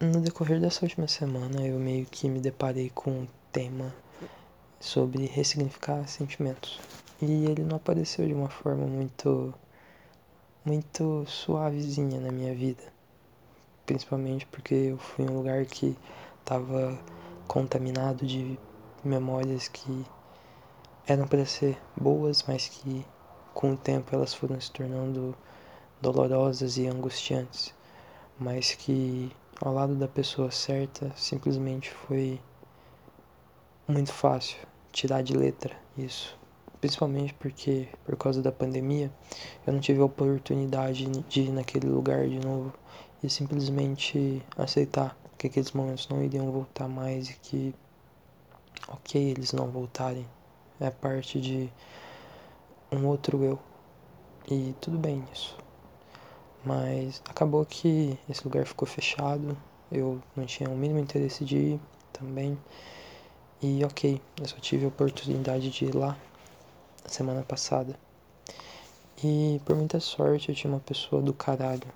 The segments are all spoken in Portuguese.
no decorrer dessa última semana eu meio que me deparei com um tema sobre ressignificar sentimentos. E ele não apareceu de uma forma muito muito suavezinha na minha vida. Principalmente porque eu fui em um lugar que estava contaminado de memórias que eram para ser boas, mas que com o tempo elas foram se tornando dolorosas e angustiantes, mas que ao lado da pessoa certa simplesmente foi muito fácil tirar de letra isso. Principalmente porque, por causa da pandemia, eu não tive a oportunidade de ir naquele lugar de novo e simplesmente aceitar que aqueles momentos não iriam voltar mais e que, ok, eles não voltarem. É parte de um outro eu. E tudo bem isso. Mas acabou que esse lugar ficou fechado, eu não tinha o mínimo interesse de ir também. E ok, eu só tive a oportunidade de ir lá semana passada. E por muita sorte eu tinha uma pessoa do caralho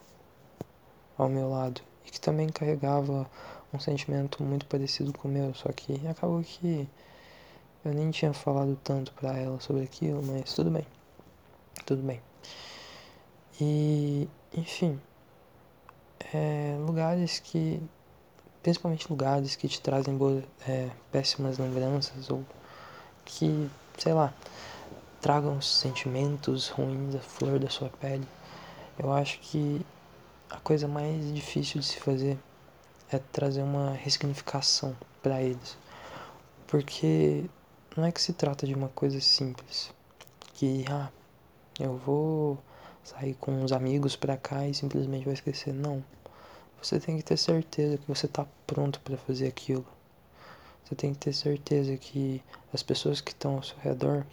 ao meu lado e que também carregava um sentimento muito parecido com o meu, só que acabou que eu nem tinha falado tanto pra ela sobre aquilo, mas tudo bem. Tudo bem. E, enfim, é, lugares que, principalmente lugares que te trazem boas, é, péssimas lembranças ou que, sei lá, tragam sentimentos ruins à flor da sua pele. Eu acho que a coisa mais difícil de se fazer é trazer uma ressignificação para eles. Porque não é que se trata de uma coisa simples, que ah, eu vou sair com uns amigos pra cá e simplesmente vai esquecer. Não. Você tem que ter certeza que você tá pronto para fazer aquilo. Você tem que ter certeza que as pessoas que estão ao seu redor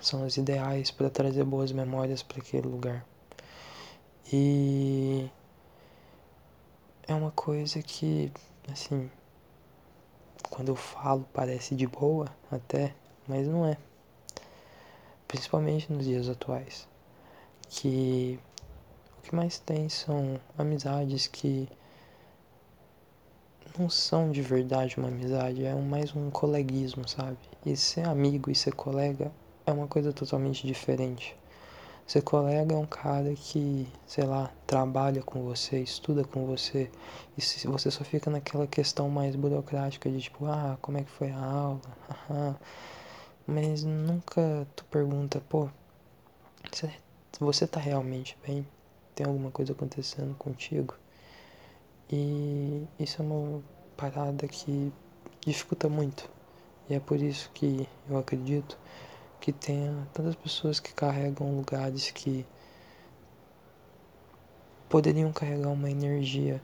são as ideais para trazer boas memórias para aquele lugar. E é uma coisa que, assim, quando eu falo parece de boa até, mas não é. Principalmente nos dias atuais que o que mais tem são amizades que não são de verdade uma amizade, é mais um coleguismo, sabe? E ser amigo e ser colega é uma coisa totalmente diferente. Ser colega é um cara que, sei lá, trabalha com você, estuda com você, e se você só fica naquela questão mais burocrática de tipo, ah, como é que foi a aula? Mas nunca tu pergunta, pô, você você tá realmente bem? Tem alguma coisa acontecendo contigo? E isso é uma parada que dificulta muito. E é por isso que eu acredito que tenha tantas pessoas que carregam lugares que poderiam carregar uma energia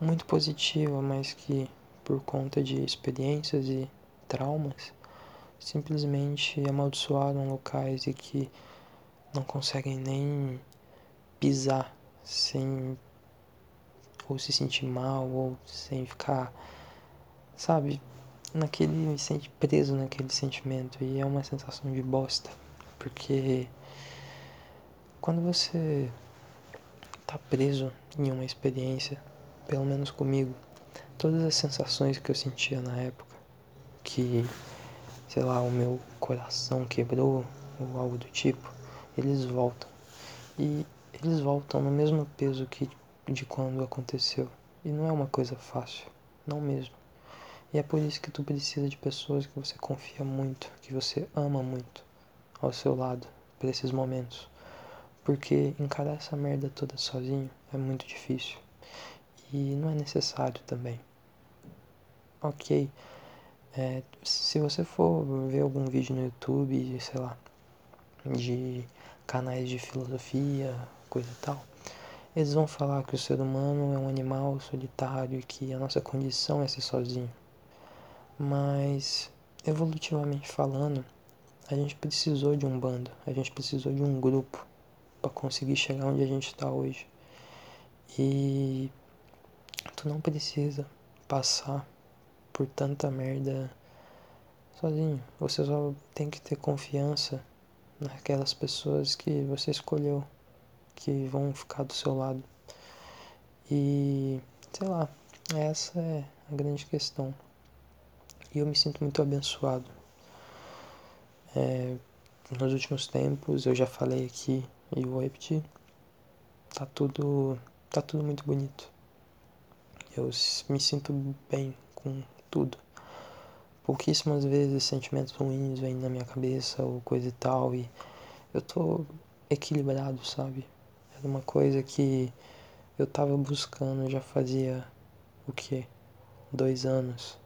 muito positiva, mas que por conta de experiências e traumas simplesmente amaldiçoaram locais e que não conseguem nem pisar sem ou se sentir mal ou sem ficar, sabe, naquele sente preso naquele sentimento. E é uma sensação de bosta, porque quando você tá preso em uma experiência, pelo menos comigo, todas as sensações que eu sentia na época, que sei lá, o meu coração quebrou ou algo do tipo, eles voltam. E eles voltam no mesmo peso que de quando aconteceu. E não é uma coisa fácil, não mesmo. E é por isso que tu precisa de pessoas que você confia muito, que você ama muito ao seu lado para esses momentos. Porque encarar essa merda toda sozinho é muito difícil. E não é necessário também. Ok. É, se você for ver algum vídeo no YouTube, sei lá, de canais de filosofia, coisa e tal, eles vão falar que o ser humano é um animal solitário e que a nossa condição é ser sozinho. Mas, evolutivamente falando, a gente precisou de um bando, a gente precisou de um grupo para conseguir chegar onde a gente está hoje. E tu não precisa passar por tanta merda sozinho. Você só tem que ter confiança naquelas pessoas que você escolheu, que vão ficar do seu lado. E, sei lá, Essa é a grande questão. E eu me sinto muito abençoado. É, nos últimos tempos, eu já falei aqui e vou repetir, tá tudo, tá tudo muito bonito. Eu me sinto bem com tudo. Pouquíssimas vezes sentimentos ruins vêm na minha cabeça ou coisa e tal, e eu tô equilibrado, sabe? Era uma coisa que eu tava buscando já fazia o que? Dois anos.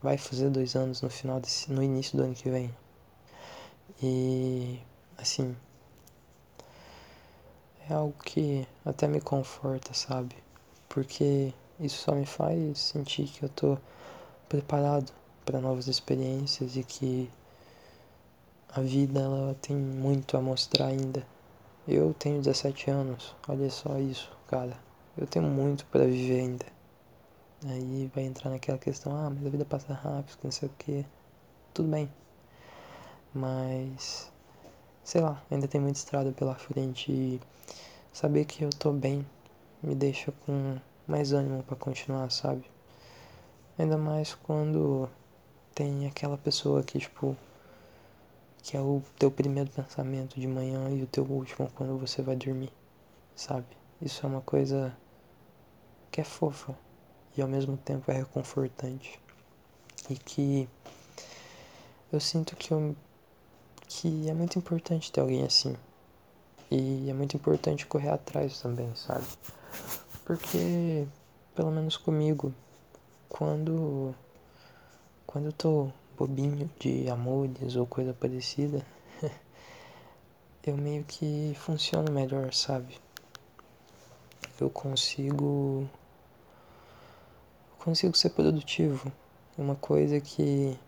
Vai fazer dois anos no final desse, no início do ano que vem. E assim é algo que até me conforta, sabe? Porque isso só me faz sentir que eu tô preparado para novas experiências e que a vida ela tem muito a mostrar ainda. Eu tenho 17 anos, olha só isso, cara. Eu tenho muito para viver ainda. Aí vai entrar naquela questão, ah, mas a vida passa rápido, não sei o que. Tudo bem. Mas, sei lá, ainda tem muita estrada pela frente e saber que eu tô bem me deixa com mais ânimo para continuar, sabe? Ainda mais quando tem aquela pessoa que, tipo, que é o teu primeiro pensamento de manhã e o teu último quando você vai dormir, sabe? Isso é uma coisa que é fofa e ao mesmo tempo é reconfortante. E que eu sinto que eu que é muito importante ter alguém assim. E é muito importante correr atrás também, sabe? Porque, pelo menos comigo, quando, quando eu tô bobinho de amores ou coisa parecida, eu meio que funciono melhor, sabe? Eu consigo. Consigo ser produtivo. Uma coisa que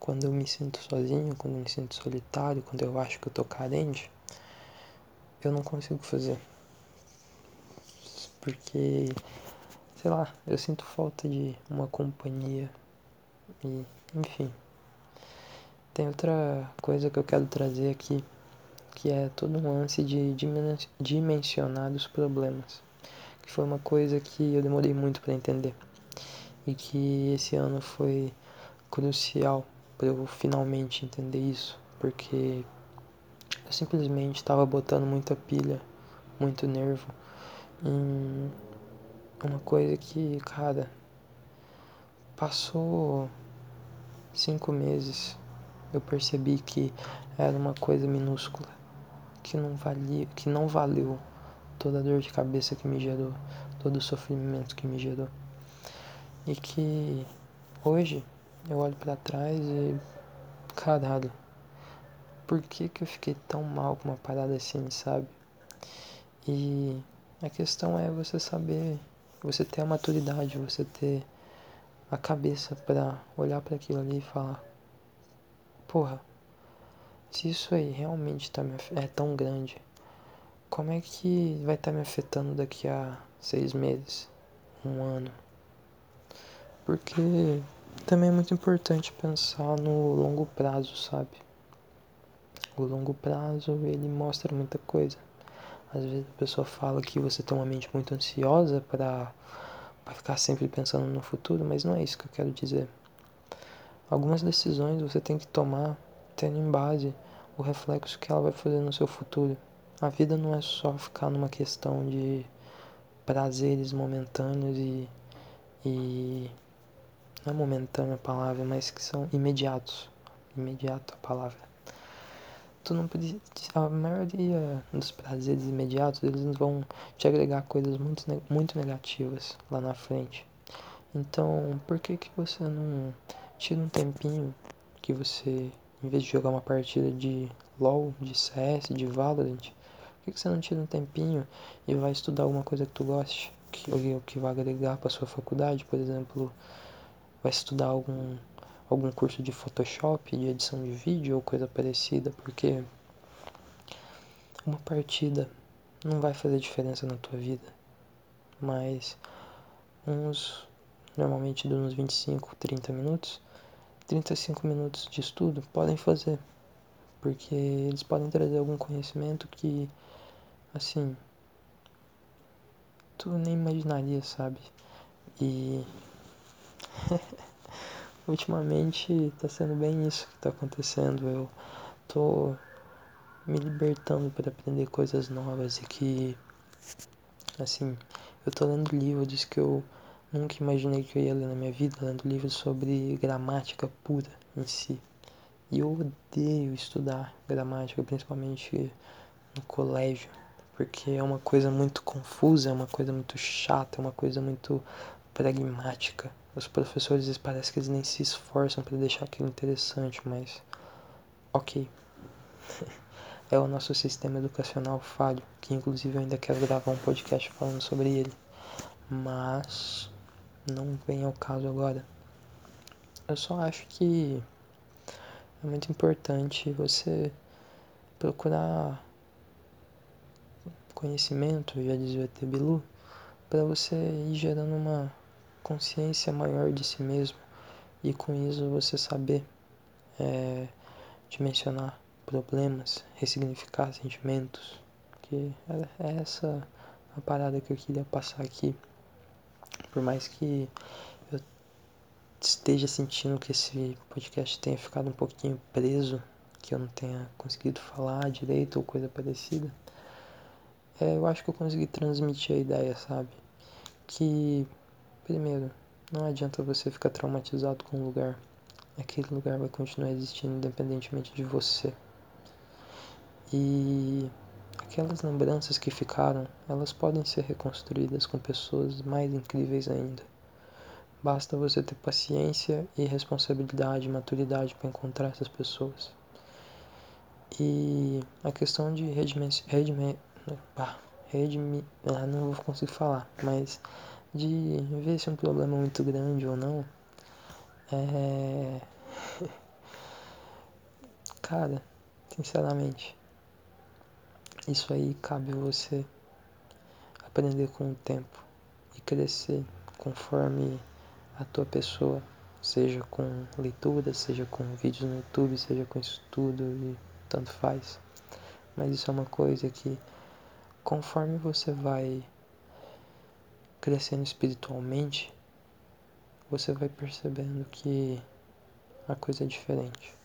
quando eu me sinto sozinho, quando eu me sinto solitário, quando eu acho que eu tô carente, eu não consigo fazer. Porque, sei lá, eu sinto falta de uma companhia. E, enfim. Tem outra coisa que eu quero trazer aqui, que é todo um lance de dimensionar os problemas. Que foi uma coisa que eu demorei muito para entender. E que esse ano foi crucial para eu finalmente entender isso, porque eu simplesmente estava botando muita pilha, muito nervo em uma coisa que, cara, passou cinco meses, eu percebi que era uma coisa minúscula, que não valia, que não valeu toda a dor de cabeça que me gerou, todo o sofrimento que me gerou. E que hoje eu olho para trás e. Caralho. Por que, que eu fiquei tão mal com uma parada assim, sabe? E a questão é você saber, você ter a maturidade, você ter a cabeça para olhar para aquilo ali e falar: Porra, se isso aí realmente tá me, é tão grande, como é que vai estar tá me afetando daqui a seis meses, um ano? Porque também é muito importante pensar no longo prazo, sabe? O longo prazo, ele mostra muita coisa. Às vezes a pessoa fala que você tem uma mente muito ansiosa para para ficar sempre pensando no futuro, mas não é isso que eu quero dizer. Algumas decisões você tem que tomar tendo em base o reflexo que ela vai fazer no seu futuro. A vida não é só ficar numa questão de prazeres momentâneos e, e não é momentânea a palavra, mas que são imediatos. Imediato a palavra. Tu não pode, a maioria dos prazeres imediatos, eles vão te agregar coisas muito, muito negativas lá na frente. Então, por que que você não tira um tempinho que você, em vez de jogar uma partida de LoL, de CS, de Valorant, por que, que você não tira um tempinho e vai estudar alguma coisa que tu goste, que, que vai agregar para sua faculdade, por exemplo, vai estudar algum, algum curso de Photoshop, de edição de vídeo ou coisa parecida, porque uma partida não vai fazer diferença na tua vida, mas uns normalmente de uns 25, 30 minutos, 35 minutos de estudo podem fazer, porque eles podem trazer algum conhecimento que assim tu nem imaginaria, sabe? E ultimamente tá sendo bem isso que tá acontecendo. Eu tô me libertando para aprender coisas novas e que assim, eu tô lendo livros que eu nunca imaginei que eu ia ler na minha vida, lendo livros sobre gramática pura em si. E eu odeio estudar gramática, principalmente no colégio, porque é uma coisa muito confusa, é uma coisa muito chata, é uma coisa muito pragmática. Os professores parece que eles nem se esforçam para deixar aquilo interessante, mas ok. é o nosso sistema educacional falho, que inclusive eu ainda quero gravar um podcast falando sobre ele. Mas não vem ao caso agora. Eu só acho que é muito importante você procurar conhecimento, já dizia o Tebilu, para você ir gerando uma consciência maior de si mesmo e com isso você saber é, dimensionar problemas, ressignificar sentimentos, que é essa a parada que eu queria passar aqui. Por mais que esteja sentindo que esse podcast tenha ficado um pouquinho preso, que eu não tenha conseguido falar direito ou coisa parecida, é, eu acho que eu consegui transmitir a ideia, sabe? Que, primeiro, não adianta você ficar traumatizado com o lugar. Aquele lugar vai continuar existindo independentemente de você. E aquelas lembranças que ficaram, elas podem ser reconstruídas com pessoas mais incríveis ainda. Basta você ter paciência e responsabilidade maturidade para encontrar essas pessoas. E a questão de redime, redime, redime, ah, não vou conseguir falar, mas de ver se é um problema muito grande ou não, é. Cara, sinceramente, isso aí cabe você aprender com o tempo e crescer conforme a tua pessoa, seja com leitura, seja com vídeos no YouTube, seja com estudo e tanto faz. Mas isso é uma coisa que conforme você vai crescendo espiritualmente, você vai percebendo que a coisa é diferente.